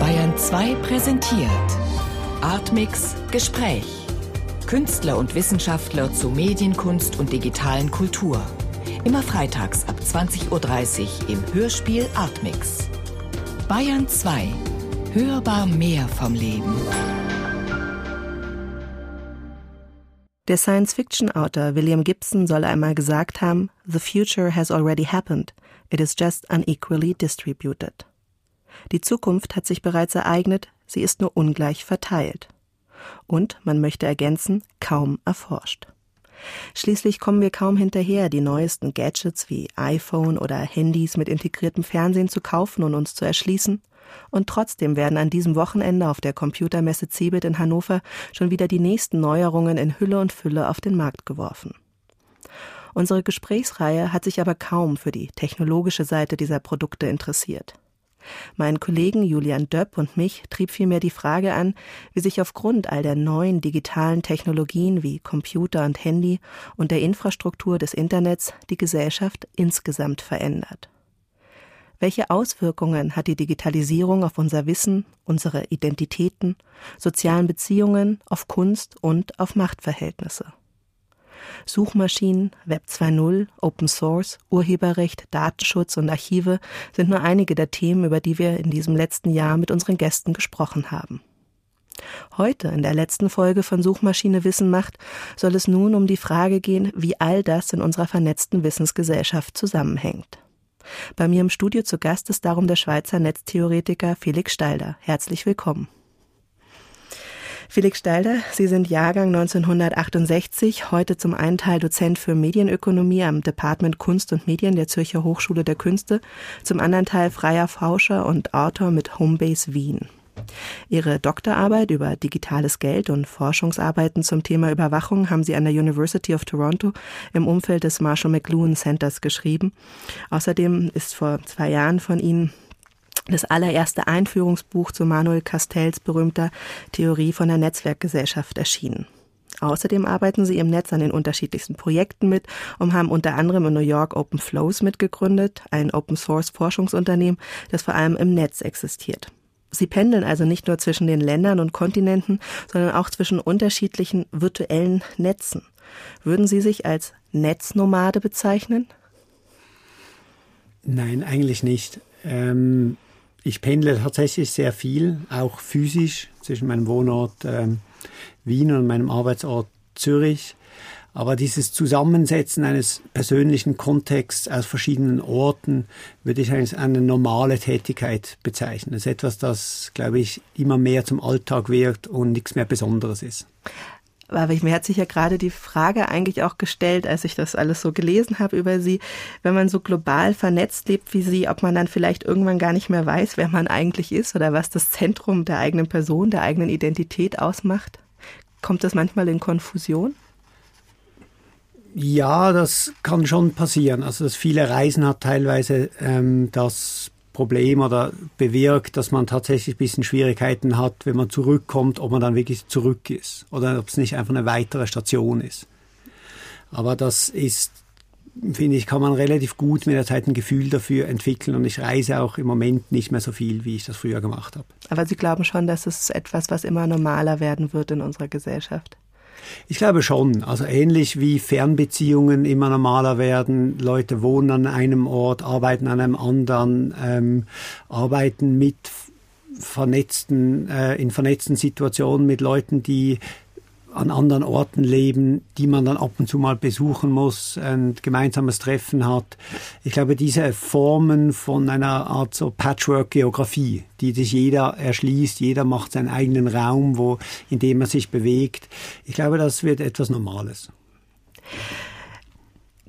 Bayern 2 präsentiert Artmix Gespräch. Künstler und Wissenschaftler zu Medienkunst und digitalen Kultur. Immer freitags ab 20.30 Uhr im Hörspiel Artmix. Bayern 2. Hörbar mehr vom Leben. Der Science-Fiction-Autor William Gibson soll einmal gesagt haben, The future has already happened. It is just unequally distributed. Die Zukunft hat sich bereits ereignet, sie ist nur ungleich verteilt. Und, man möchte ergänzen, kaum erforscht. Schließlich kommen wir kaum hinterher, die neuesten Gadgets wie iPhone oder Handys mit integriertem Fernsehen zu kaufen und uns zu erschließen. Und trotzdem werden an diesem Wochenende auf der Computermesse Cebit in Hannover schon wieder die nächsten Neuerungen in Hülle und Fülle auf den Markt geworfen. Unsere Gesprächsreihe hat sich aber kaum für die technologische Seite dieser Produkte interessiert. Meinen Kollegen Julian Döpp und mich trieb vielmehr die Frage an, wie sich aufgrund all der neuen digitalen Technologien wie Computer und Handy und der Infrastruktur des Internets die Gesellschaft insgesamt verändert. Welche Auswirkungen hat die Digitalisierung auf unser Wissen, unsere Identitäten, sozialen Beziehungen, auf Kunst und auf Machtverhältnisse? Suchmaschinen, Web 2.0, Open Source, Urheberrecht, Datenschutz und Archive sind nur einige der Themen, über die wir in diesem letzten Jahr mit unseren Gästen gesprochen haben. Heute, in der letzten Folge von Suchmaschine Wissen macht, soll es nun um die Frage gehen, wie all das in unserer vernetzten Wissensgesellschaft zusammenhängt. Bei mir im Studio zu Gast ist darum der Schweizer Netztheoretiker Felix Stalder. Herzlich willkommen. Felix Stalder, Sie sind Jahrgang 1968, heute zum einen Teil Dozent für Medienökonomie am Department Kunst und Medien der Zürcher Hochschule der Künste, zum anderen Teil freier Forscher und Autor mit Homebase Wien. Ihre Doktorarbeit über digitales Geld und Forschungsarbeiten zum Thema Überwachung haben Sie an der University of Toronto im Umfeld des Marshall McLuhan Centers geschrieben. Außerdem ist vor zwei Jahren von Ihnen das allererste Einführungsbuch zu Manuel Castells berühmter Theorie von der Netzwerkgesellschaft erschienen. Außerdem arbeiten sie im Netz an den unterschiedlichsten Projekten mit und haben unter anderem in New York Open Flows mitgegründet, ein Open Source Forschungsunternehmen, das vor allem im Netz existiert. Sie pendeln also nicht nur zwischen den Ländern und Kontinenten, sondern auch zwischen unterschiedlichen virtuellen Netzen. Würden Sie sich als Netznomade bezeichnen? Nein, eigentlich nicht. Ähm, ich pendle tatsächlich sehr viel, auch physisch zwischen meinem Wohnort ähm, Wien und meinem Arbeitsort Zürich. Aber dieses Zusammensetzen eines persönlichen Kontexts aus verschiedenen Orten würde ich als eine normale Tätigkeit bezeichnen. Das ist etwas, das, glaube ich, immer mehr zum Alltag wird und nichts mehr Besonderes ist. Aber mir hat sich ja gerade die Frage eigentlich auch gestellt, als ich das alles so gelesen habe über Sie, wenn man so global vernetzt lebt wie Sie, ob man dann vielleicht irgendwann gar nicht mehr weiß, wer man eigentlich ist oder was das Zentrum der eigenen Person, der eigenen Identität ausmacht. Kommt das manchmal in Konfusion? Ja, das kann schon passieren. Also das viele Reisen hat teilweise ähm, das Problem oder bewirkt, dass man tatsächlich ein bisschen Schwierigkeiten hat, wenn man zurückkommt, ob man dann wirklich zurück ist oder ob es nicht einfach eine weitere Station ist. Aber das ist, finde ich, kann man relativ gut mit der Zeit ein Gefühl dafür entwickeln und ich reise auch im Moment nicht mehr so viel, wie ich das früher gemacht habe. Aber Sie glauben schon, dass es etwas, was immer normaler werden wird in unserer Gesellschaft? Ich glaube schon. Also ähnlich wie Fernbeziehungen immer normaler werden. Leute wohnen an einem Ort, arbeiten an einem anderen, ähm, arbeiten mit vernetzten, äh, in vernetzten Situationen mit Leuten, die an anderen Orten leben, die man dann ab und zu mal besuchen muss, ein gemeinsames Treffen hat. Ich glaube, diese Formen von einer Art so Patchwork-Geografie, die sich jeder erschließt, jeder macht seinen eigenen Raum, wo, in dem er sich bewegt. Ich glaube, das wird etwas Normales.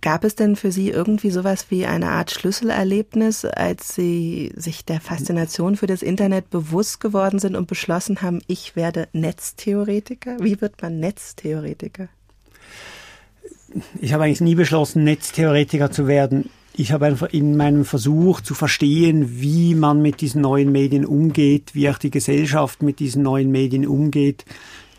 Gab es denn für Sie irgendwie sowas wie eine Art Schlüsselerlebnis, als Sie sich der Faszination für das Internet bewusst geworden sind und beschlossen haben, ich werde Netztheoretiker? Wie wird man Netztheoretiker? Ich habe eigentlich nie beschlossen, Netztheoretiker zu werden. Ich habe einfach in meinem Versuch zu verstehen, wie man mit diesen neuen Medien umgeht, wie auch die Gesellschaft mit diesen neuen Medien umgeht,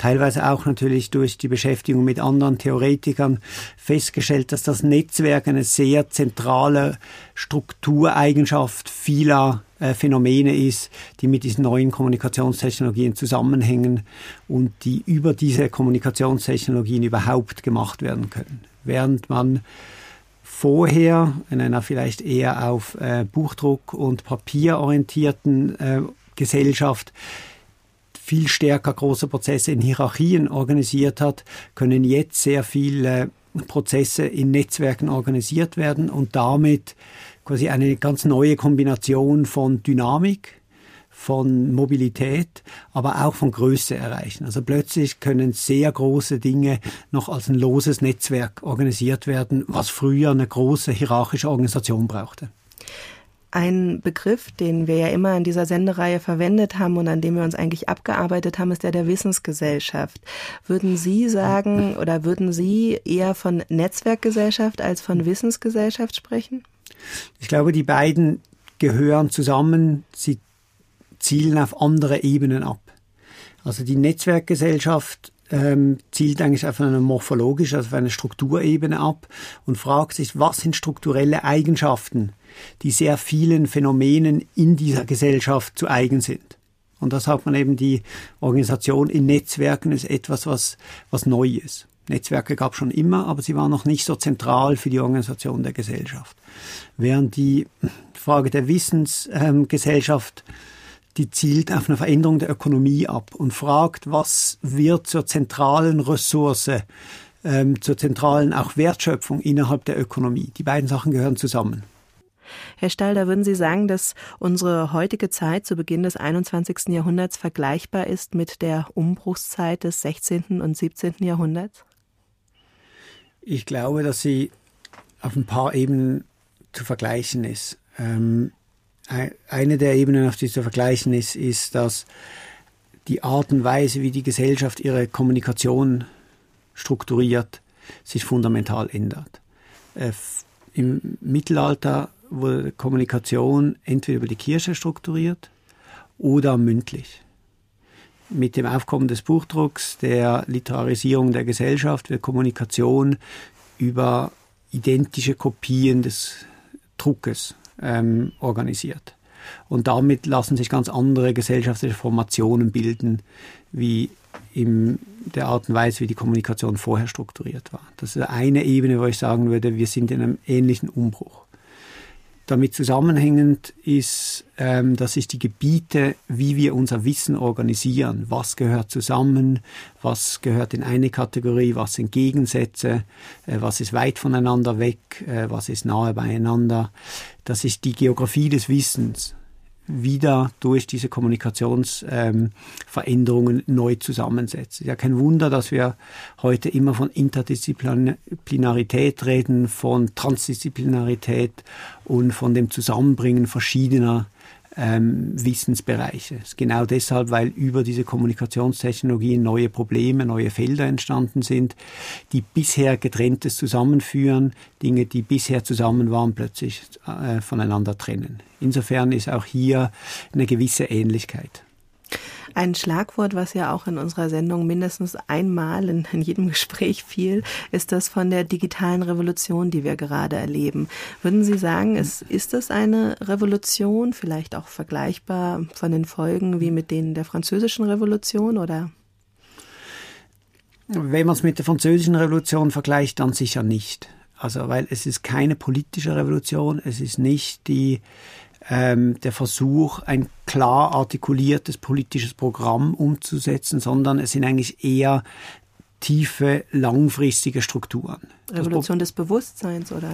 teilweise auch natürlich durch die Beschäftigung mit anderen Theoretikern festgestellt, dass das Netzwerk eine sehr zentrale Struktureigenschaft vieler äh, Phänomene ist, die mit diesen neuen Kommunikationstechnologien zusammenhängen und die über diese Kommunikationstechnologien überhaupt gemacht werden können. Während man vorher in einer vielleicht eher auf äh, Buchdruck und Papier orientierten äh, Gesellschaft viel stärker große Prozesse in Hierarchien organisiert hat, können jetzt sehr viele Prozesse in Netzwerken organisiert werden und damit quasi eine ganz neue Kombination von Dynamik, von Mobilität, aber auch von Größe erreichen. Also plötzlich können sehr große Dinge noch als ein loses Netzwerk organisiert werden, was früher eine große hierarchische Organisation brauchte. Ein Begriff, den wir ja immer in dieser Sendereihe verwendet haben und an dem wir uns eigentlich abgearbeitet haben, ist der der Wissensgesellschaft. Würden Sie sagen oder würden Sie eher von Netzwerkgesellschaft als von Wissensgesellschaft sprechen? Ich glaube, die beiden gehören zusammen. Sie zielen auf andere Ebenen ab. Also die Netzwerkgesellschaft ähm, zielt eigentlich auf eine morphologische, also auf eine Strukturebene ab und fragt sich, was sind strukturelle Eigenschaften, die sehr vielen Phänomenen in dieser Gesellschaft zu eigen sind. Und das hat man eben die Organisation in Netzwerken ist etwas, was, was neu ist. Netzwerke gab es schon immer, aber sie waren noch nicht so zentral für die Organisation der Gesellschaft. Während die Frage der Wissensgesellschaft ähm, die zielt auf eine Veränderung der Ökonomie ab und fragt, was wird zur zentralen Ressource, ähm, zur zentralen auch Wertschöpfung innerhalb der Ökonomie. Die beiden Sachen gehören zusammen. Herr Stalder, würden Sie sagen, dass unsere heutige Zeit zu Beginn des 21. Jahrhunderts vergleichbar ist mit der Umbruchszeit des 16. und 17. Jahrhunderts? Ich glaube, dass sie auf ein paar Ebenen zu vergleichen ist. Ähm, eine der Ebenen, auf die zu vergleichen ist, ist, dass die Art und Weise, wie die Gesellschaft ihre Kommunikation strukturiert, sich fundamental ändert. Äh, Im Mittelalter wurde Kommunikation entweder über die Kirche strukturiert oder mündlich. Mit dem Aufkommen des Buchdrucks, der Literarisierung der Gesellschaft, wird Kommunikation über identische Kopien des Druckes ähm, organisiert. Und damit lassen sich ganz andere gesellschaftliche Formationen bilden, wie in der Art und Weise, wie die Kommunikation vorher strukturiert war. Das ist eine Ebene, wo ich sagen würde, wir sind in einem ähnlichen Umbruch. Damit zusammenhängend ist, ähm, dass sich die Gebiete, wie wir unser Wissen organisieren, was gehört zusammen, was gehört in eine Kategorie, was sind Gegensätze, äh, was ist weit voneinander weg, äh, was ist nahe beieinander, dass sich die Geografie des Wissens wieder durch diese Kommunikationsveränderungen ähm, neu zusammensetzt. Ist ja kein Wunder, dass wir heute immer von Interdisziplinarität reden, von Transdisziplinarität und von dem Zusammenbringen verschiedener ähm, Wissensbereiche. Genau deshalb, weil über diese Kommunikationstechnologien neue Probleme, neue Felder entstanden sind, die bisher getrenntes zusammenführen, Dinge, die bisher zusammen waren, plötzlich äh, voneinander trennen. Insofern ist auch hier eine gewisse Ähnlichkeit. Ein Schlagwort, was ja auch in unserer Sendung mindestens einmal in, in, jedem Gespräch fiel, ist das von der digitalen Revolution, die wir gerade erleben. Würden Sie sagen, es, ist es eine Revolution, vielleicht auch vergleichbar von den Folgen wie mit denen der französischen Revolution oder? Wenn man es mit der französischen Revolution vergleicht, dann sicher nicht. Also, weil es ist keine politische Revolution, es ist nicht die ähm, der Versuch, ein klar artikuliertes politisches Programm umzusetzen, sondern es sind eigentlich eher tiefe, langfristige Strukturen. Revolution des Bewusstseins, oder?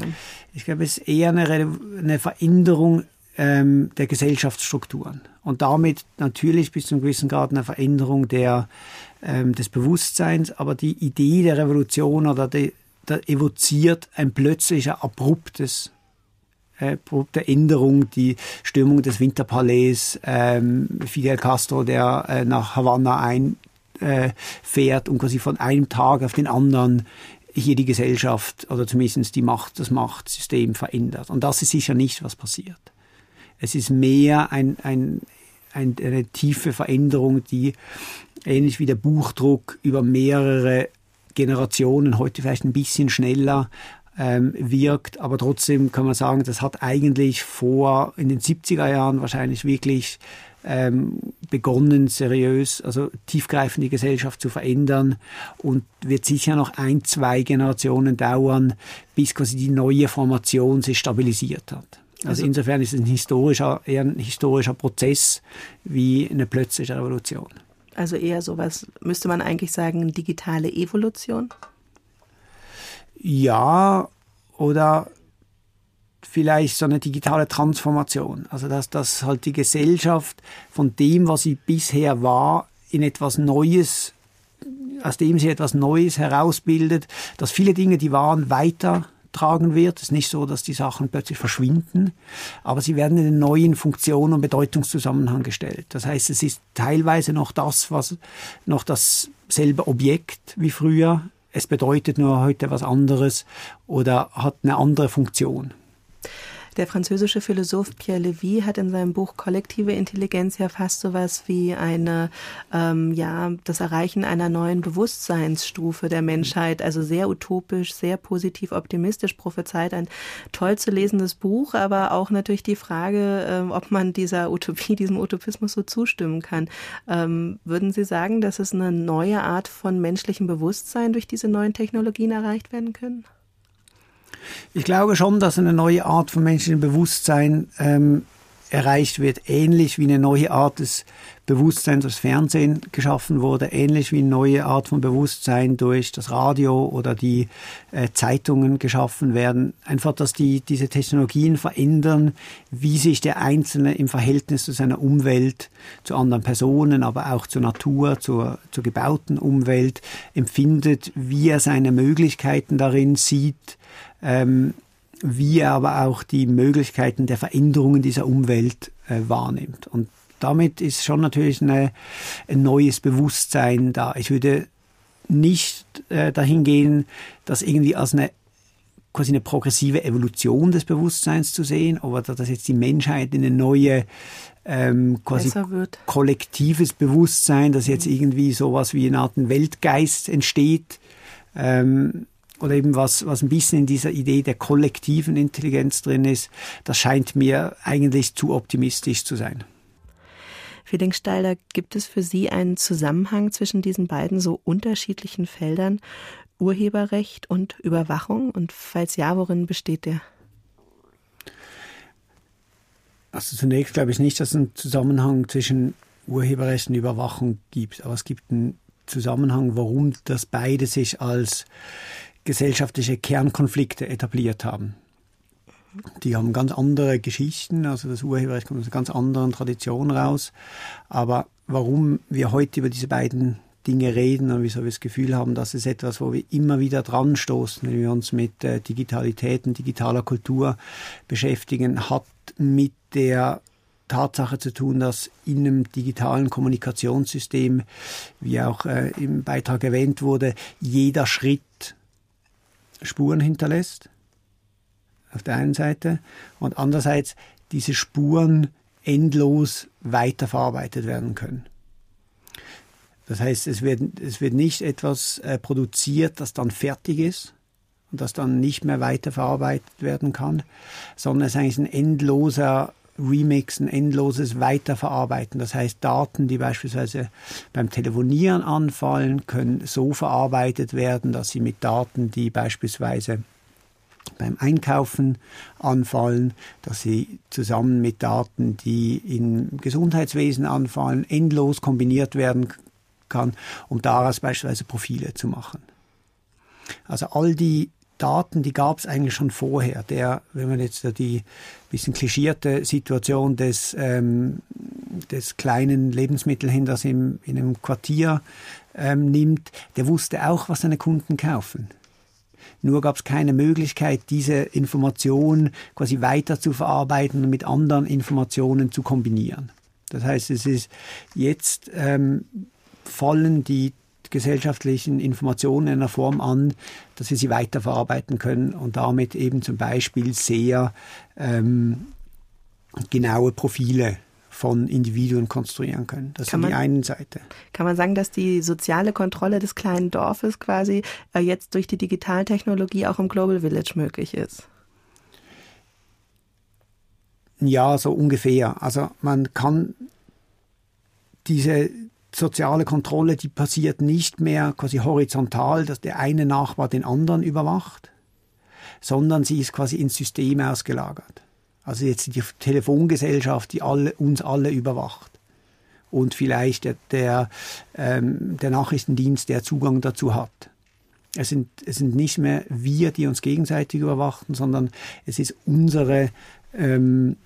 Ich glaube, es ist eher eine, eine Veränderung ähm, der Gesellschaftsstrukturen und damit natürlich bis zu einem gewissen Grad eine Veränderung der, ähm, des Bewusstseins, aber die Idee der Revolution oder die, evoziert ein plötzlicher, abruptes äh, der Änderung, die Stürmung des Winterpalais, ähm, Fidel Castro, der äh, nach Havanna einfährt äh, und quasi von einem Tag auf den anderen hier die Gesellschaft oder zumindest die Macht, das Machtsystem verändert. Und das ist sicher nicht, was passiert. Es ist mehr ein, ein, ein, eine tiefe Veränderung, die ähnlich wie der Buchdruck über mehrere Generationen, heute vielleicht ein bisschen schneller, ähm, wirkt. Aber trotzdem kann man sagen, das hat eigentlich vor in den 70er Jahren wahrscheinlich wirklich ähm, begonnen, seriös, also tiefgreifend die Gesellschaft zu verändern und wird sicher noch ein, zwei Generationen dauern, bis quasi die neue Formation sich stabilisiert hat. Also, also insofern ist es ein historischer, eher ein historischer Prozess wie eine plötzliche Revolution. Also eher sowas, müsste man eigentlich sagen, digitale Evolution? Ja, oder vielleicht so eine digitale Transformation. Also dass, dass halt die Gesellschaft von dem, was sie bisher war, in etwas Neues, aus dem sie etwas Neues herausbildet, dass viele Dinge, die waren, weitertragen wird. Es ist nicht so, dass die Sachen plötzlich verschwinden, aber sie werden in einen neuen Funktion und Bedeutungszusammenhang gestellt. Das heißt, es ist teilweise noch das, was noch dasselbe Objekt wie früher. Es bedeutet nur heute was anderes oder hat eine andere Funktion. Der französische Philosoph Pierre Levy hat in seinem Buch Kollektive Intelligenz ja fast sowas wie eine, ähm, ja, das Erreichen einer neuen Bewusstseinsstufe der Menschheit, also sehr utopisch, sehr positiv, optimistisch prophezeit. Ein toll zu lesendes Buch, aber auch natürlich die Frage, ähm, ob man dieser Utopie, diesem Utopismus so zustimmen kann. Ähm, würden Sie sagen, dass es eine neue Art von menschlichem Bewusstsein durch diese neuen Technologien erreicht werden können? Ich glaube schon, dass eine neue Art von menschlichem Bewusstsein ähm, erreicht wird, ähnlich wie eine neue Art des Bewusstseins durch Fernsehen geschaffen wurde, ähnlich wie eine neue Art von Bewusstsein durch das Radio oder die äh, Zeitungen geschaffen werden. Einfach, dass die, diese Technologien verändern, wie sich der Einzelne im Verhältnis zu seiner Umwelt, zu anderen Personen, aber auch zur Natur, zur, zur gebauten Umwelt empfindet, wie er seine Möglichkeiten darin sieht, ähm, wie er aber auch die Möglichkeiten der Veränderungen dieser Umwelt äh, wahrnimmt. Und damit ist schon natürlich eine, ein neues Bewusstsein da. Ich würde nicht äh, dahin gehen, das irgendwie als eine quasi eine progressive Evolution des Bewusstseins zu sehen, oder dass jetzt die Menschheit in eine neue ähm, quasi kollektives Bewusstsein, dass jetzt irgendwie sowas wie eine Art Weltgeist entsteht. Ähm, oder eben was, was ein bisschen in dieser Idee der kollektiven Intelligenz drin ist, das scheint mir eigentlich zu optimistisch zu sein. Fieldingsteiler, gibt es für Sie einen Zusammenhang zwischen diesen beiden so unterschiedlichen Feldern, Urheberrecht und Überwachung? Und falls ja, worin besteht der? Also zunächst glaube ich nicht, dass es einen Zusammenhang zwischen Urheberrecht und Überwachung gibt, aber es gibt einen Zusammenhang, warum das beide sich als gesellschaftliche Kernkonflikte etabliert haben. Die haben ganz andere Geschichten, also das Urheberrecht kommt aus einer ganz anderen Tradition raus. Aber warum wir heute über diese beiden Dinge reden und wieso wir das Gefühl haben, das ist etwas, wo wir immer wieder dran stoßen, wenn wir uns mit äh, Digitalität und digitaler Kultur beschäftigen, hat mit der Tatsache zu tun, dass in einem digitalen Kommunikationssystem, wie auch äh, im Beitrag erwähnt wurde, jeder Schritt Spuren hinterlässt, auf der einen Seite, und andererseits diese Spuren endlos weiterverarbeitet werden können. Das heißt, es wird, es wird nicht etwas äh, produziert, das dann fertig ist und das dann nicht mehr weiterverarbeitet werden kann, sondern es ist eigentlich ein endloser Remix, ein endloses Weiterverarbeiten. Das heißt, Daten, die beispielsweise beim Telefonieren anfallen, können so verarbeitet werden, dass sie mit Daten, die beispielsweise beim Einkaufen anfallen, dass sie zusammen mit Daten, die im Gesundheitswesen anfallen, endlos kombiniert werden kann, um daraus beispielsweise Profile zu machen. Also all die Daten, die gab es eigentlich schon vorher. Der, wenn man jetzt die bisschen klischierte Situation des, ähm, des kleinen Lebensmittelhändlers im, in einem Quartier ähm, nimmt, der wusste auch, was seine Kunden kaufen. Nur gab es keine Möglichkeit, diese Information quasi weiter zu verarbeiten und mit anderen Informationen zu kombinieren. Das heißt, es ist jetzt ähm, fallen die gesellschaftlichen Informationen in einer Form an, dass wir sie weiterverarbeiten können und damit eben zum Beispiel sehr ähm, genaue Profile von Individuen konstruieren können. Das kann ist die einen Seite. Kann man sagen, dass die soziale Kontrolle des kleinen Dorfes quasi äh, jetzt durch die Digitaltechnologie auch im Global Village möglich ist? Ja, so ungefähr. Also man kann diese soziale Kontrolle, die passiert nicht mehr quasi horizontal, dass der eine Nachbar den anderen überwacht, sondern sie ist quasi ins System ausgelagert. Also jetzt die Telefongesellschaft, die alle, uns alle überwacht. Und vielleicht der, der, ähm, der Nachrichtendienst, der Zugang dazu hat. Es sind, es sind nicht mehr wir, die uns gegenseitig überwachen, sondern es ist unsere ähm,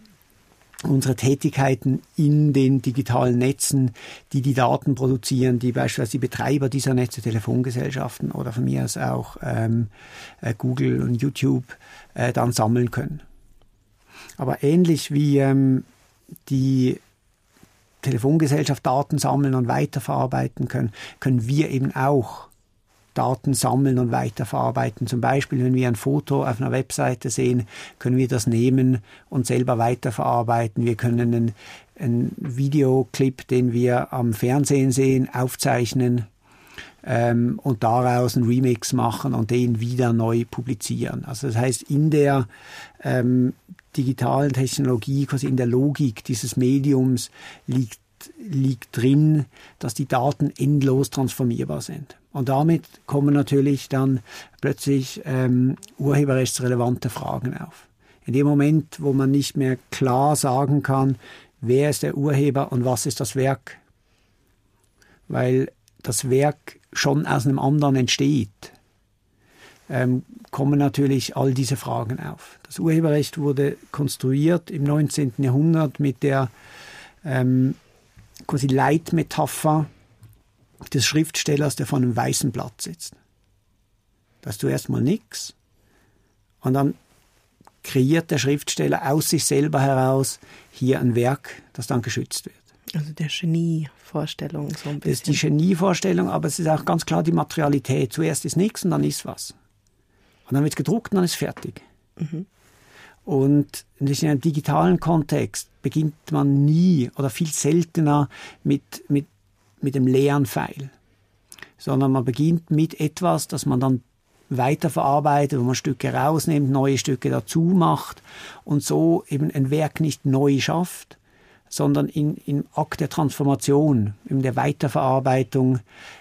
unsere Tätigkeiten in den digitalen Netzen, die die Daten produzieren, die beispielsweise die Betreiber dieser Netze, Telefongesellschaften oder von mir aus auch ähm, äh, Google und YouTube äh, dann sammeln können. Aber ähnlich wie ähm, die Telefongesellschaft Daten sammeln und weiterverarbeiten können, können wir eben auch Daten sammeln und weiterverarbeiten. Zum Beispiel, wenn wir ein Foto auf einer Webseite sehen, können wir das nehmen und selber weiterverarbeiten. Wir können einen, einen Videoclip, den wir am Fernsehen sehen, aufzeichnen ähm, und daraus einen Remix machen und den wieder neu publizieren. Also das heißt, in der ähm, digitalen Technologie, quasi in der Logik dieses Mediums liegt liegt drin, dass die Daten endlos transformierbar sind. Und damit kommen natürlich dann plötzlich ähm, urheberrechtsrelevante Fragen auf. In dem Moment, wo man nicht mehr klar sagen kann, wer ist der Urheber und was ist das Werk, weil das Werk schon aus einem anderen entsteht, ähm, kommen natürlich all diese Fragen auf. Das Urheberrecht wurde konstruiert im 19. Jahrhundert mit der ähm, quasi Leitmetapher des Schriftstellers, der vor einem weißen Blatt sitzt. Da hast du erstmal nichts und dann kreiert der Schriftsteller aus sich selber heraus hier ein Werk, das dann geschützt wird. Also der Genievorstellung so ein bisschen. Das ist die Genievorstellung, aber es ist auch ganz klar die Materialität. Zuerst ist nichts und dann ist was. Und dann wird es gedruckt und dann ist fertig. Mhm. Und in einem digitalen Kontext beginnt man nie oder viel seltener mit, mit, mit dem leeren Pfeil, sondern man beginnt mit etwas, das man dann weiterverarbeitet, wo man Stücke rausnimmt, neue Stücke dazu macht und so eben ein Werk nicht neu schafft, sondern in, im Akt der Transformation, in der Weiterverarbeitung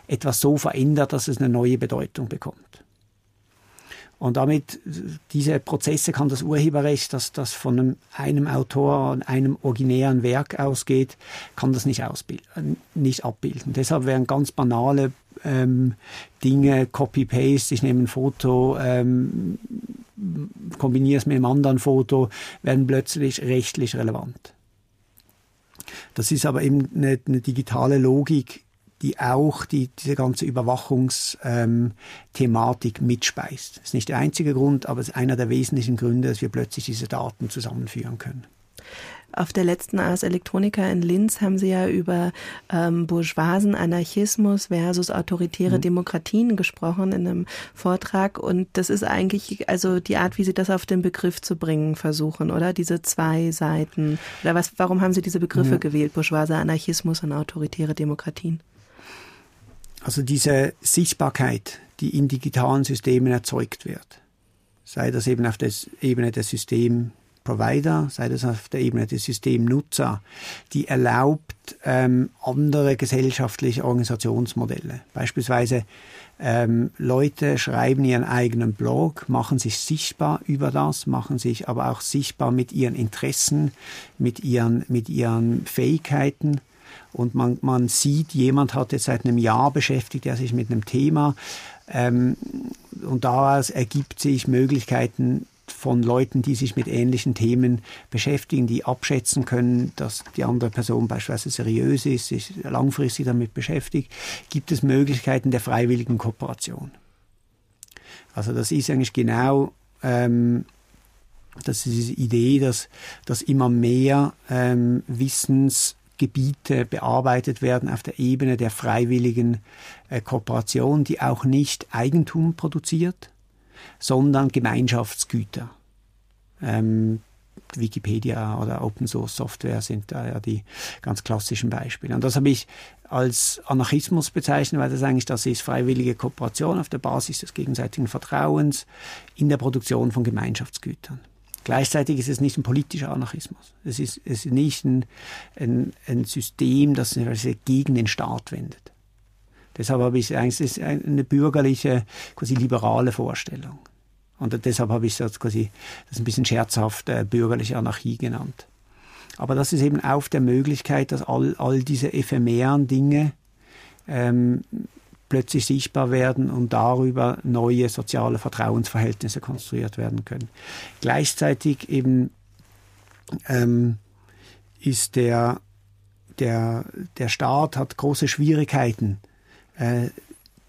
etwas so verändert, dass es eine neue Bedeutung bekommt. Und damit, diese Prozesse kann das Urheberrecht, das, das von einem, einem Autor, einem originären Werk ausgeht, kann das nicht, ausbilden, nicht abbilden. Deshalb werden ganz banale ähm, Dinge, Copy-Paste, ich nehme ein Foto, ähm, kombiniere es mit einem anderen Foto, werden plötzlich rechtlich relevant. Das ist aber eben eine, eine digitale Logik, die auch die, diese ganze Überwachungsthematik ähm, mitspeist. Das ist nicht der einzige Grund, aber es ist einer der wesentlichen Gründe, dass wir plötzlich diese Daten zusammenführen können. Auf der letzten Ars Electronica in Linz haben Sie ja über ähm, bourgeoisen Anarchismus versus autoritäre mhm. Demokratien gesprochen in einem Vortrag. Und das ist eigentlich also die Art, wie Sie das auf den Begriff zu bringen versuchen, oder? Diese zwei Seiten. Oder was, warum haben Sie diese Begriffe ja. gewählt, bourgeoiser Anarchismus und autoritäre Demokratien? Also diese Sichtbarkeit, die in digitalen Systemen erzeugt wird, sei das eben auf der Ebene der Systemprovider, sei das auf der Ebene der Systemnutzer, die erlaubt ähm, andere gesellschaftliche Organisationsmodelle. Beispielsweise ähm, Leute schreiben ihren eigenen Blog, machen sich sichtbar über das, machen sich aber auch sichtbar mit ihren Interessen, mit ihren, mit ihren Fähigkeiten und man, man sieht, jemand hat jetzt seit einem Jahr beschäftigt, er sich mit einem Thema ähm, und daraus ergibt sich Möglichkeiten von Leuten, die sich mit ähnlichen Themen beschäftigen, die abschätzen können, dass die andere Person beispielsweise seriös ist, sich langfristig damit beschäftigt, gibt es Möglichkeiten der freiwilligen Kooperation. Also das ist eigentlich genau ähm, das ist diese Idee, dass, dass immer mehr ähm, Wissens Gebiete bearbeitet werden auf der Ebene der freiwilligen äh, Kooperation, die auch nicht Eigentum produziert, sondern Gemeinschaftsgüter. Ähm, Wikipedia oder Open Source Software sind da ja die ganz klassischen Beispiele. Und das habe ich als Anarchismus bezeichnet, weil das eigentlich das ist freiwillige Kooperation auf der Basis des gegenseitigen Vertrauens in der Produktion von Gemeinschaftsgütern. Gleichzeitig ist es nicht ein politischer Anarchismus. Es ist, es ist nicht ein, ein, ein System, das sich gegen den Staat wendet. Deshalb habe ich eigentlich ist eine bürgerliche, quasi liberale Vorstellung. Und deshalb habe ich das quasi das ein bisschen scherzhaft äh, bürgerliche Anarchie genannt. Aber das ist eben auf der Möglichkeit, dass all, all diese ephemeren Dinge ähm, plötzlich sichtbar werden und darüber neue soziale Vertrauensverhältnisse konstruiert werden können. Gleichzeitig eben ähm, ist der, der, der Staat hat große Schwierigkeiten, äh,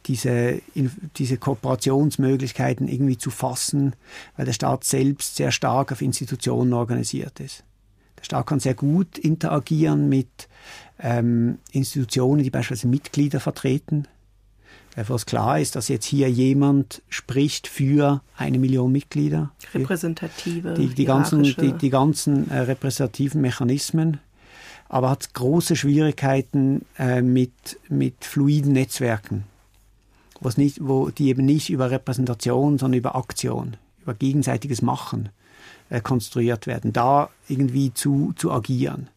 diese, diese Kooperationsmöglichkeiten irgendwie zu fassen, weil der Staat selbst sehr stark auf Institutionen organisiert ist. Der Staat kann sehr gut interagieren mit ähm, Institutionen, die beispielsweise Mitglieder vertreten, wo es klar ist, dass jetzt hier jemand spricht für eine Million Mitglieder. Repräsentative. Die, die ganzen, die, die ganzen äh, repräsentativen Mechanismen aber hat große Schwierigkeiten äh, mit, mit fluiden Netzwerken, was nicht, wo die eben nicht über Repräsentation, sondern über Aktion, über gegenseitiges Machen äh, konstruiert werden, da irgendwie zu, zu agieren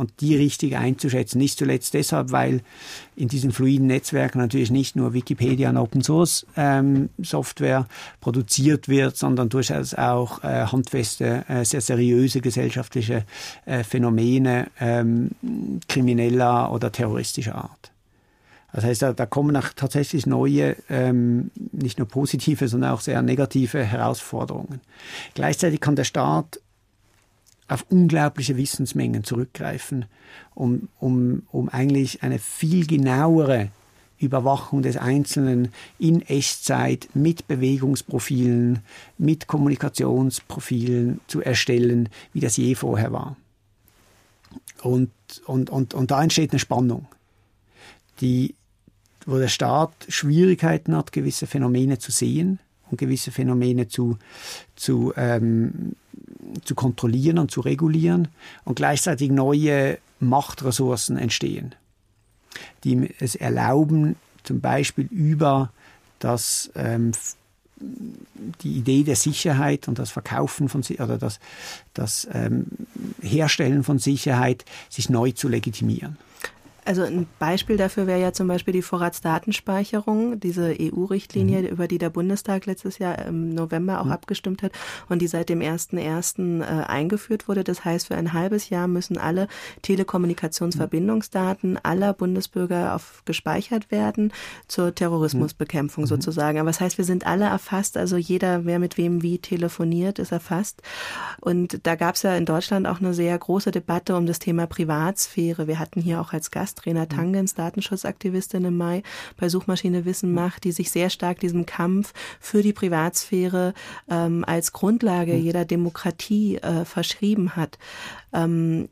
und die richtig einzuschätzen. Nicht zuletzt deshalb, weil in diesen fluiden Netzwerken natürlich nicht nur Wikipedia und Open Source ähm, Software produziert wird, sondern durchaus auch äh, handfeste, äh, sehr seriöse gesellschaftliche äh, Phänomene ähm, krimineller oder terroristischer Art. Das heißt, da, da kommen auch tatsächlich neue, ähm, nicht nur positive, sondern auch sehr negative Herausforderungen. Gleichzeitig kann der Staat auf unglaubliche Wissensmengen zurückgreifen, um, um, um eigentlich eine viel genauere Überwachung des Einzelnen in Echtzeit mit Bewegungsprofilen, mit Kommunikationsprofilen zu erstellen, wie das je vorher war. Und, und, und, und da entsteht eine Spannung, die, wo der Staat Schwierigkeiten hat, gewisse Phänomene zu sehen und gewisse Phänomene zu, zu, ähm, zu kontrollieren und zu regulieren und gleichzeitig neue Machtressourcen entstehen, die es erlauben, zum Beispiel über das ähm, die Idee der Sicherheit und das Verkaufen von oder das, das ähm, Herstellen von Sicherheit sich neu zu legitimieren. Also ein Beispiel dafür wäre ja zum Beispiel die Vorratsdatenspeicherung, diese EU-Richtlinie, mhm. über die der Bundestag letztes Jahr im November auch mhm. abgestimmt hat und die seit dem 1.1. Äh, eingeführt wurde. Das heißt, für ein halbes Jahr müssen alle Telekommunikationsverbindungsdaten aller Bundesbürger auf, gespeichert werden zur Terrorismusbekämpfung mhm. sozusagen. Aber das heißt, wir sind alle erfasst, also jeder, wer mit wem wie telefoniert, ist erfasst. Und da gab es ja in Deutschland auch eine sehr große Debatte um das Thema Privatsphäre. Wir hatten hier auch als Gast Trainer Tangens, Datenschutzaktivistin im Mai bei Suchmaschine Wissen macht, die sich sehr stark diesem Kampf für die Privatsphäre ähm, als Grundlage hm. jeder Demokratie äh, verschrieben hat. Ähm,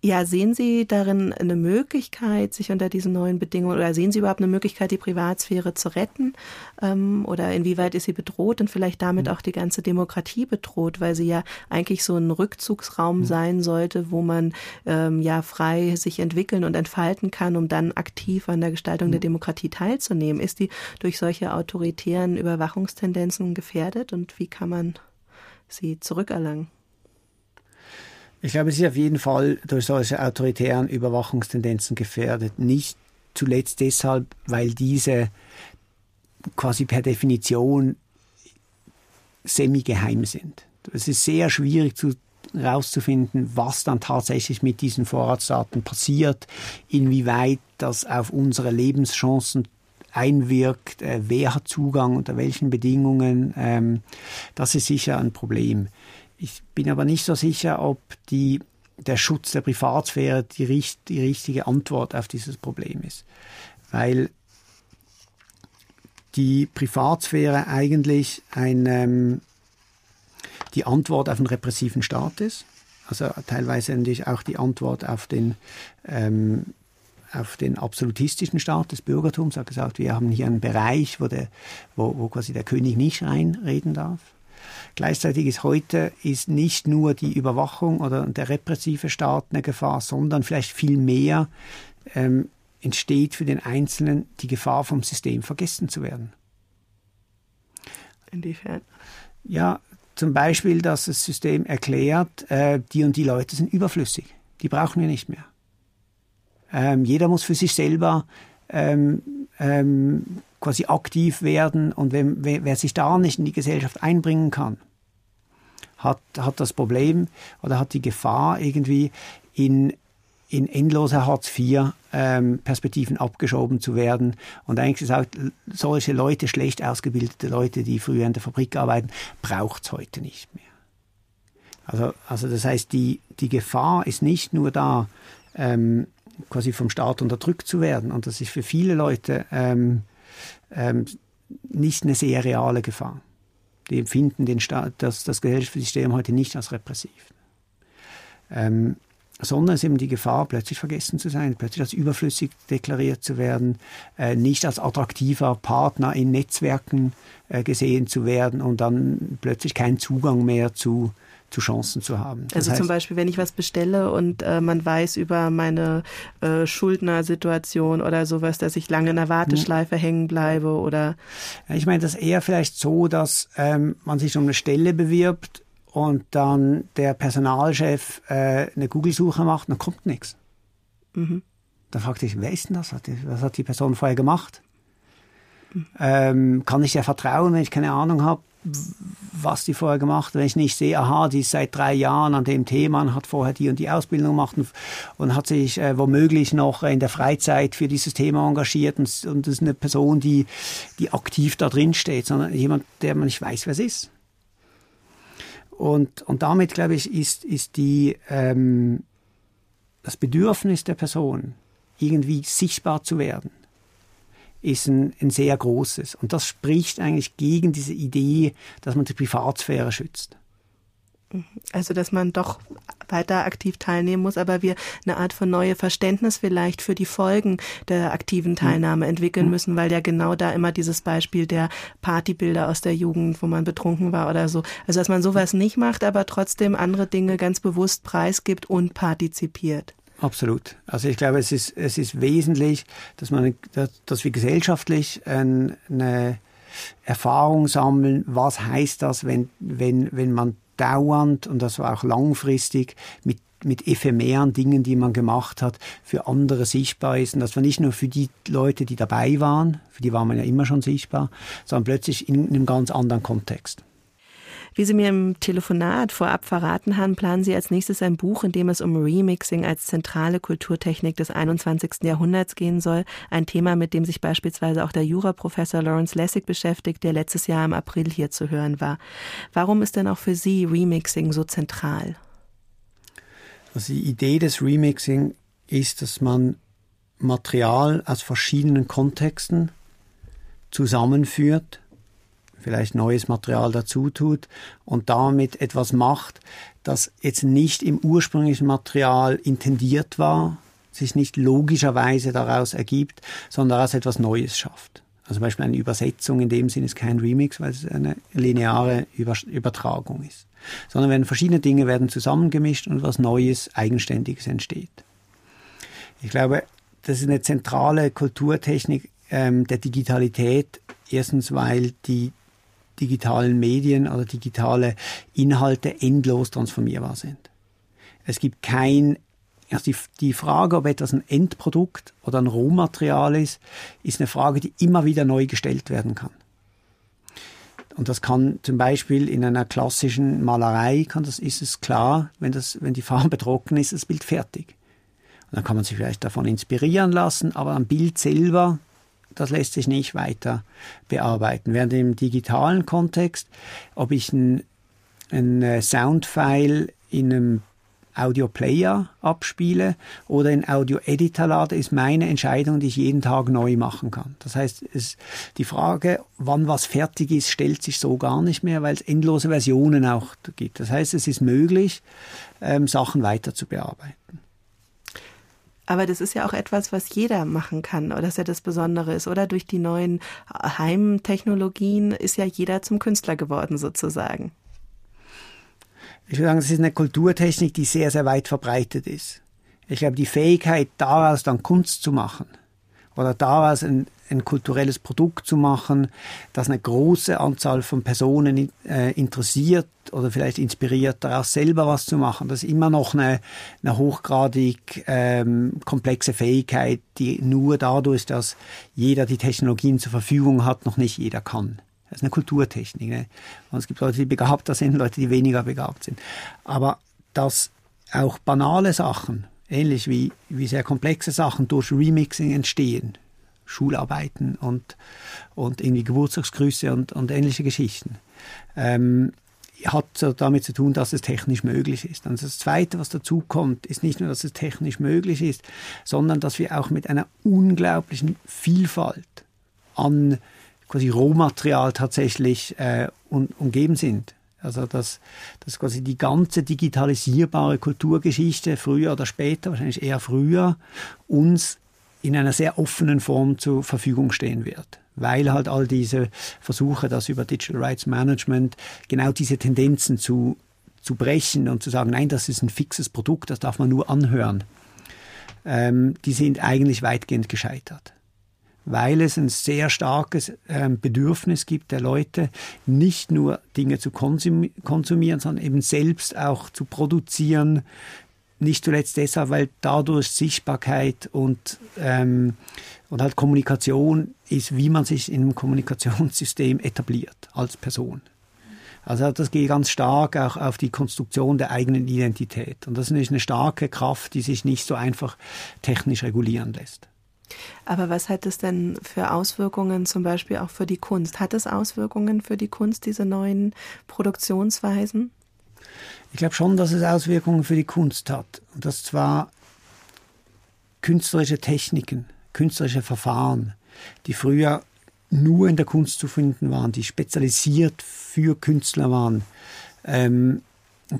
ja, sehen Sie darin eine Möglichkeit, sich unter diesen neuen Bedingungen, oder sehen Sie überhaupt eine Möglichkeit, die Privatsphäre zu retten? Ähm, oder inwieweit ist sie bedroht und vielleicht damit mhm. auch die ganze Demokratie bedroht, weil sie ja eigentlich so ein Rückzugsraum mhm. sein sollte, wo man ähm, ja frei sich entwickeln und entfalten kann, um dann aktiv an der Gestaltung mhm. der Demokratie teilzunehmen? Ist die durch solche autoritären Überwachungstendenzen gefährdet und wie kann man sie zurückerlangen? Ich glaube, es ist auf jeden Fall durch solche autoritären Überwachungstendenzen gefährdet. Nicht zuletzt deshalb, weil diese quasi per Definition semi-geheim sind. Es ist sehr schwierig zu herauszufinden, was dann tatsächlich mit diesen Vorratsdaten passiert, inwieweit das auf unsere Lebenschancen einwirkt, äh, wer hat Zugang, unter welchen Bedingungen. Ähm, das ist sicher ein Problem. Ich bin aber nicht so sicher, ob die, der Schutz der Privatsphäre die, die richtige Antwort auf dieses Problem ist. Weil die Privatsphäre eigentlich ein, ähm, die Antwort auf einen repressiven Staat ist. Also teilweise natürlich auch die Antwort auf den, ähm, auf den absolutistischen Staat des Bürgertums. Er hat gesagt, wir haben hier einen Bereich, wo, der, wo, wo quasi der König nicht reinreden darf. Gleichzeitig ist heute ist nicht nur die Überwachung oder der repressive Staat eine Gefahr, sondern vielleicht viel mehr ähm, entsteht für den Einzelnen die Gefahr, vom System vergessen zu werden. Inwiefern? Ja, zum Beispiel, dass das System erklärt, äh, die und die Leute sind überflüssig. Die brauchen wir nicht mehr. Ähm, jeder muss für sich selber ähm, ähm, quasi aktiv werden und wenn, wer, sich da nicht in die Gesellschaft einbringen kann, hat, hat das Problem oder hat die Gefahr irgendwie in in endlose Hartz-IV-Perspektiven ähm, abgeschoben zu werden. Und eigentlich auch solche Leute, schlecht ausgebildete Leute, die früher in der Fabrik arbeiten, braucht es heute nicht mehr. Also, also das heißt, die, die Gefahr ist nicht nur da, ähm, quasi vom Staat unterdrückt zu werden. Und das ist für viele Leute ähm, ähm, nicht eine sehr reale Gefahr. Die empfinden den Staat, das, das Gesellschaftssystem heute nicht als repressiv. Ähm, sondern es ist eben die Gefahr, plötzlich vergessen zu sein, plötzlich als überflüssig deklariert zu werden, äh, nicht als attraktiver Partner in Netzwerken äh, gesehen zu werden und dann plötzlich keinen Zugang mehr zu zu Chancen zu haben. Das also heißt, zum Beispiel, wenn ich was bestelle und äh, man weiß über meine äh, Schuldnersituation oder sowas, dass ich lange in der Warteschleife hm. hängen bleibe oder. Ich meine, das eher vielleicht so, dass ähm, man sich um eine Stelle bewirbt und dann der Personalchef äh, eine Google-Suche macht, dann kommt nichts. Mhm. Dann fragt sich, wer ist denn das? Was hat die Person vorher gemacht? Mhm. Ähm, kann ich der vertrauen, wenn ich keine Ahnung habe, was die vorher gemacht hat? Wenn ich nicht sehe, aha, die ist seit drei Jahren an dem Thema und hat vorher die und die Ausbildung gemacht und, und hat sich äh, womöglich noch in der Freizeit für dieses Thema engagiert und, und das ist eine Person, die, die aktiv da drin steht, sondern jemand, der man nicht weiß, wer es ist. Und, und damit, glaube ich, ist, ist die, ähm, das Bedürfnis der Person, irgendwie sichtbar zu werden, ist ein, ein sehr großes. Und das spricht eigentlich gegen diese Idee, dass man die Privatsphäre schützt. Also, dass man doch weiter aktiv teilnehmen muss, aber wir eine Art von neue Verständnis vielleicht für die Folgen der aktiven Teilnahme entwickeln müssen, weil ja genau da immer dieses Beispiel der Partybilder aus der Jugend, wo man betrunken war oder so. Also, dass man sowas nicht macht, aber trotzdem andere Dinge ganz bewusst preisgibt und partizipiert. Absolut. Also ich glaube, es ist, es ist wesentlich, dass man, dass wir gesellschaftlich eine Erfahrung sammeln, was heißt das, wenn, wenn, wenn man dauernd und das war auch langfristig mit mit ephemeren Dingen, die man gemacht hat, für andere sichtbar ist. Und das war nicht nur für die Leute, die dabei waren, für die war man ja immer schon sichtbar, sondern plötzlich in einem ganz anderen Kontext. Wie Sie mir im Telefonat vorab verraten haben, planen Sie als nächstes ein Buch, in dem es um Remixing als zentrale Kulturtechnik des 21. Jahrhunderts gehen soll. Ein Thema, mit dem sich beispielsweise auch der Juraprofessor Lawrence Lessig beschäftigt, der letztes Jahr im April hier zu hören war. Warum ist denn auch für Sie Remixing so zentral? Also die Idee des Remixing ist, dass man Material aus verschiedenen Kontexten zusammenführt vielleicht neues Material dazu tut und damit etwas macht, das jetzt nicht im ursprünglichen Material intendiert war, sich nicht logischerweise daraus ergibt, sondern daraus etwas Neues schafft. Also zum Beispiel eine Übersetzung in dem Sinne ist kein Remix, weil es eine lineare Übertragung ist. Sondern werden verschiedene Dinge werden zusammengemischt und was Neues, Eigenständiges entsteht. Ich glaube, das ist eine zentrale Kulturtechnik ähm, der Digitalität. Erstens, weil die digitalen Medien oder digitale Inhalte endlos transformierbar sind. Es gibt kein also die, die Frage, ob etwas ein Endprodukt oder ein Rohmaterial ist, ist eine Frage, die immer wieder neu gestellt werden kann. Und das kann zum Beispiel in einer klassischen Malerei, kann das, ist es klar, wenn, das, wenn die Farbe trocken ist, ist das Bild fertig. Und dann kann man sich vielleicht davon inspirieren lassen, aber am Bild selber das lässt sich nicht weiter bearbeiten. Während im digitalen Kontext, ob ich ein, ein äh, Soundfile in einem Audio-Player abspiele oder in Audio-Editor lade, ist meine Entscheidung, die ich jeden Tag neu machen kann. Das heißt, es, die Frage, wann was fertig ist, stellt sich so gar nicht mehr, weil es endlose Versionen auch gibt. Das heißt, es ist möglich, ähm, Sachen weiter zu bearbeiten. Aber das ist ja auch etwas, was jeder machen kann, oder dass ja das Besondere ist, oder? Durch die neuen Heimtechnologien ist ja jeder zum Künstler geworden, sozusagen. Ich würde sagen, es ist eine Kulturtechnik, die sehr, sehr weit verbreitet ist. Ich glaube, die Fähigkeit, daraus dann Kunst zu machen oder daraus ein, ein kulturelles Produkt zu machen, das eine große Anzahl von Personen äh, interessiert oder vielleicht inspiriert, daraus selber was zu machen. Das ist immer noch eine, eine hochgradig ähm, komplexe Fähigkeit, die nur dadurch, dass jeder die Technologien zur Verfügung hat, noch nicht jeder kann. Das ist eine Kulturtechnik. Ne? Und es gibt Leute, die begabter sind, Leute, die weniger begabt sind. Aber dass auch banale Sachen, ähnlich wie, wie sehr komplexe Sachen durch Remixing entstehen, Schularbeiten und, und irgendwie Geburtstagsgrüße und, und ähnliche Geschichten, ähm, hat damit zu tun, dass es technisch möglich ist. Und das Zweite, was dazu kommt, ist nicht nur, dass es technisch möglich ist, sondern dass wir auch mit einer unglaublichen Vielfalt an quasi Rohmaterial tatsächlich äh, un, umgeben sind. Also dass, dass quasi die ganze digitalisierbare Kulturgeschichte früher oder später, wahrscheinlich eher früher, uns in einer sehr offenen Form zur Verfügung stehen wird. Weil halt all diese Versuche, das über Digital Rights Management genau diese Tendenzen zu, zu brechen und zu sagen, nein, das ist ein fixes Produkt, das darf man nur anhören, ähm, die sind eigentlich weitgehend gescheitert weil es ein sehr starkes ähm, Bedürfnis gibt der Leute, nicht nur Dinge zu konsumieren, sondern eben selbst auch zu produzieren. Nicht zuletzt deshalb, weil dadurch Sichtbarkeit und, ähm, und halt Kommunikation ist, wie man sich in einem Kommunikationssystem etabliert als Person. Also das geht ganz stark auch auf die Konstruktion der eigenen Identität. Und das ist eine starke Kraft, die sich nicht so einfach technisch regulieren lässt. Aber was hat es denn für Auswirkungen zum Beispiel auch für die Kunst? Hat es Auswirkungen für die Kunst, diese neuen Produktionsweisen? Ich glaube schon, dass es Auswirkungen für die Kunst hat. Und das zwar künstlerische Techniken, künstlerische Verfahren, die früher nur in der Kunst zu finden waren, die spezialisiert für Künstler waren, ähm,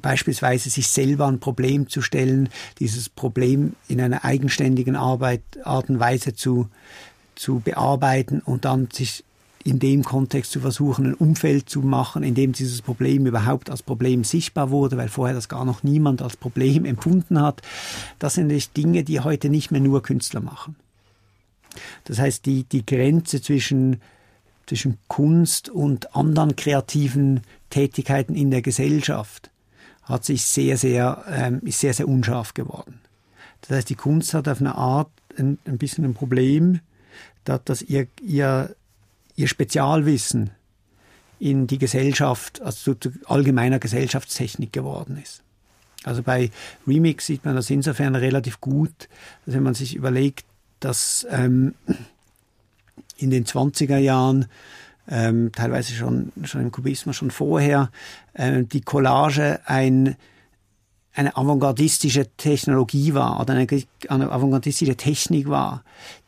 beispielsweise sich selber ein Problem zu stellen, dieses Problem in einer eigenständigen Arbeit, Art und Weise zu, zu bearbeiten und dann sich in dem Kontext zu versuchen, ein Umfeld zu machen, in dem dieses Problem überhaupt als Problem sichtbar wurde, weil vorher das gar noch niemand als Problem empfunden hat. Das sind nicht Dinge, die heute nicht mehr nur Künstler machen. Das heißt, die, die Grenze zwischen, zwischen Kunst und anderen kreativen Tätigkeiten in der Gesellschaft, hat sich sehr, sehr, ähm, ist sehr, sehr unscharf geworden. Das heißt, die Kunst hat auf eine Art ein, ein bisschen ein Problem, dass, dass ihr, ihr, ihr Spezialwissen in die Gesellschaft, also zu allgemeiner Gesellschaftstechnik geworden ist. Also bei Remix sieht man das insofern relativ gut, dass wenn man sich überlegt, dass ähm, in den 20er Jahren ähm, teilweise schon, schon im Kubismus schon vorher, äh, die Collage ein, eine avantgardistische Technologie war oder eine, eine avantgardistische Technik war,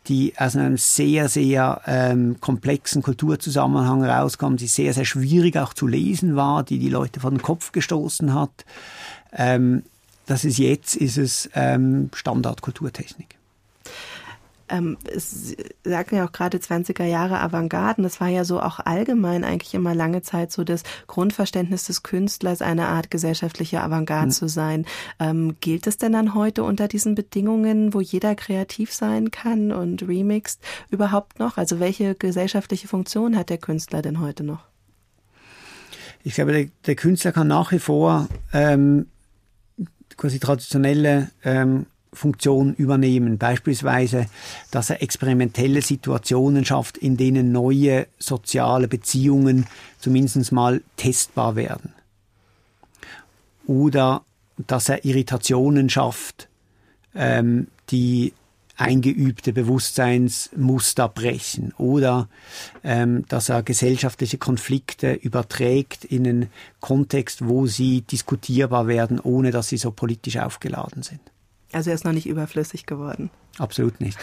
die aus einem sehr, sehr ähm, komplexen Kulturzusammenhang rauskam, die sehr, sehr schwierig auch zu lesen war, die die Leute vor den Kopf gestoßen hat. Ähm, das ist jetzt, ist es ähm, Standardkulturtechnik ähm, es sagten ja auch gerade 20er Jahre Avantgarden, das war ja so auch allgemein eigentlich immer lange Zeit so das Grundverständnis des Künstlers, eine Art gesellschaftliche Avantgarde mhm. zu sein. Ähm, gilt es denn dann heute unter diesen Bedingungen, wo jeder kreativ sein kann und remixed überhaupt noch? Also welche gesellschaftliche Funktion hat der Künstler denn heute noch? Ich glaube, der, der Künstler kann nach wie vor ähm, quasi traditionelle ähm, Funktion übernehmen. Beispielsweise, dass er experimentelle Situationen schafft, in denen neue soziale Beziehungen zumindest mal testbar werden. Oder dass er Irritationen schafft, ähm, die eingeübte Bewusstseinsmuster brechen oder ähm, dass er gesellschaftliche Konflikte überträgt in einen Kontext, wo sie diskutierbar werden, ohne dass sie so politisch aufgeladen sind. Also er ist noch nicht überflüssig geworden. Absolut nicht.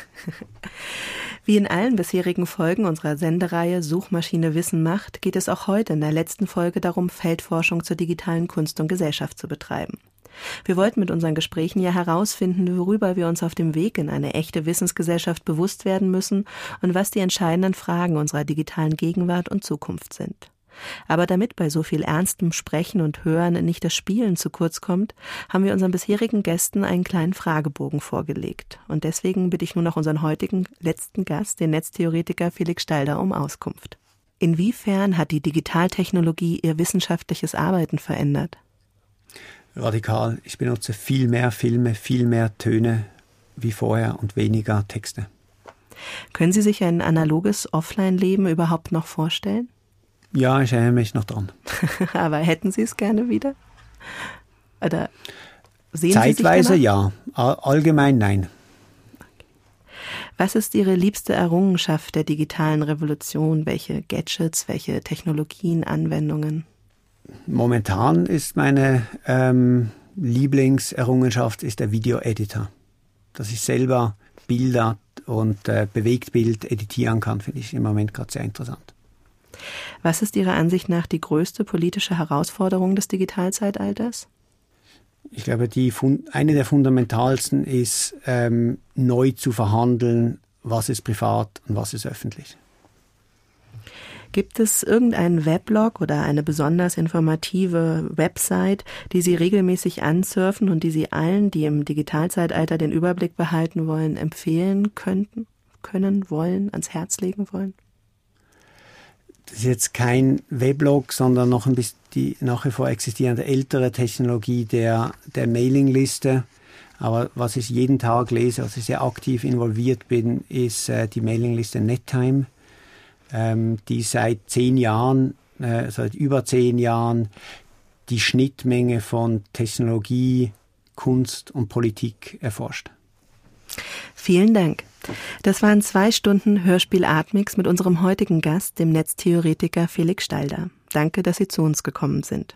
Wie in allen bisherigen Folgen unserer Sendereihe Suchmaschine Wissen macht, geht es auch heute in der letzten Folge darum, Feldforschung zur digitalen Kunst und Gesellschaft zu betreiben. Wir wollten mit unseren Gesprächen ja herausfinden, worüber wir uns auf dem Weg in eine echte Wissensgesellschaft bewusst werden müssen und was die entscheidenden Fragen unserer digitalen Gegenwart und Zukunft sind. Aber damit bei so viel ernstem Sprechen und Hören nicht das Spielen zu kurz kommt, haben wir unseren bisherigen Gästen einen kleinen Fragebogen vorgelegt. Und deswegen bitte ich nun noch unseren heutigen letzten Gast, den Netztheoretiker Felix Stalder, um Auskunft. Inwiefern hat die Digitaltechnologie Ihr wissenschaftliches Arbeiten verändert? Radikal. Ich benutze viel mehr Filme, viel mehr Töne wie vorher und weniger Texte. Können Sie sich ein analoges Offline-Leben überhaupt noch vorstellen? Ja, ich erinnere mich noch dran. Aber hätten Sie es gerne wieder? Oder sehen Zeitweise Sie sich ja, allgemein nein. Was ist Ihre liebste Errungenschaft der digitalen Revolution? Welche Gadgets, welche Technologien, Anwendungen? Momentan ist meine ähm, Lieblingserrungenschaft ist der Video-Editor. Dass ich selber Bilder und äh, Bewegtbild editieren kann, finde ich im Moment gerade sehr interessant. Was ist Ihrer Ansicht nach die größte politische Herausforderung des Digitalzeitalters? Ich glaube, die, eine der fundamentalsten ist, ähm, neu zu verhandeln, was ist privat und was ist öffentlich. Gibt es irgendeinen Weblog oder eine besonders informative Website, die Sie regelmäßig ansurfen und die Sie allen, die im Digitalzeitalter den Überblick behalten wollen, empfehlen könnten, können, wollen, ans Herz legen wollen? Das ist jetzt kein Weblog, sondern noch ein bisschen die nach wie vor existierende ältere Technologie der, der Mailingliste. Aber was ich jeden Tag lese, was ich sehr aktiv involviert bin, ist äh, die Mailingliste NetTime, ähm, die seit zehn Jahren, äh, seit über zehn Jahren die Schnittmenge von Technologie, Kunst und Politik erforscht. Vielen Dank. Das waren zwei Stunden Hörspiel Atmix mit unserem heutigen Gast, dem Netztheoretiker Felix Stalder. Danke, dass Sie zu uns gekommen sind.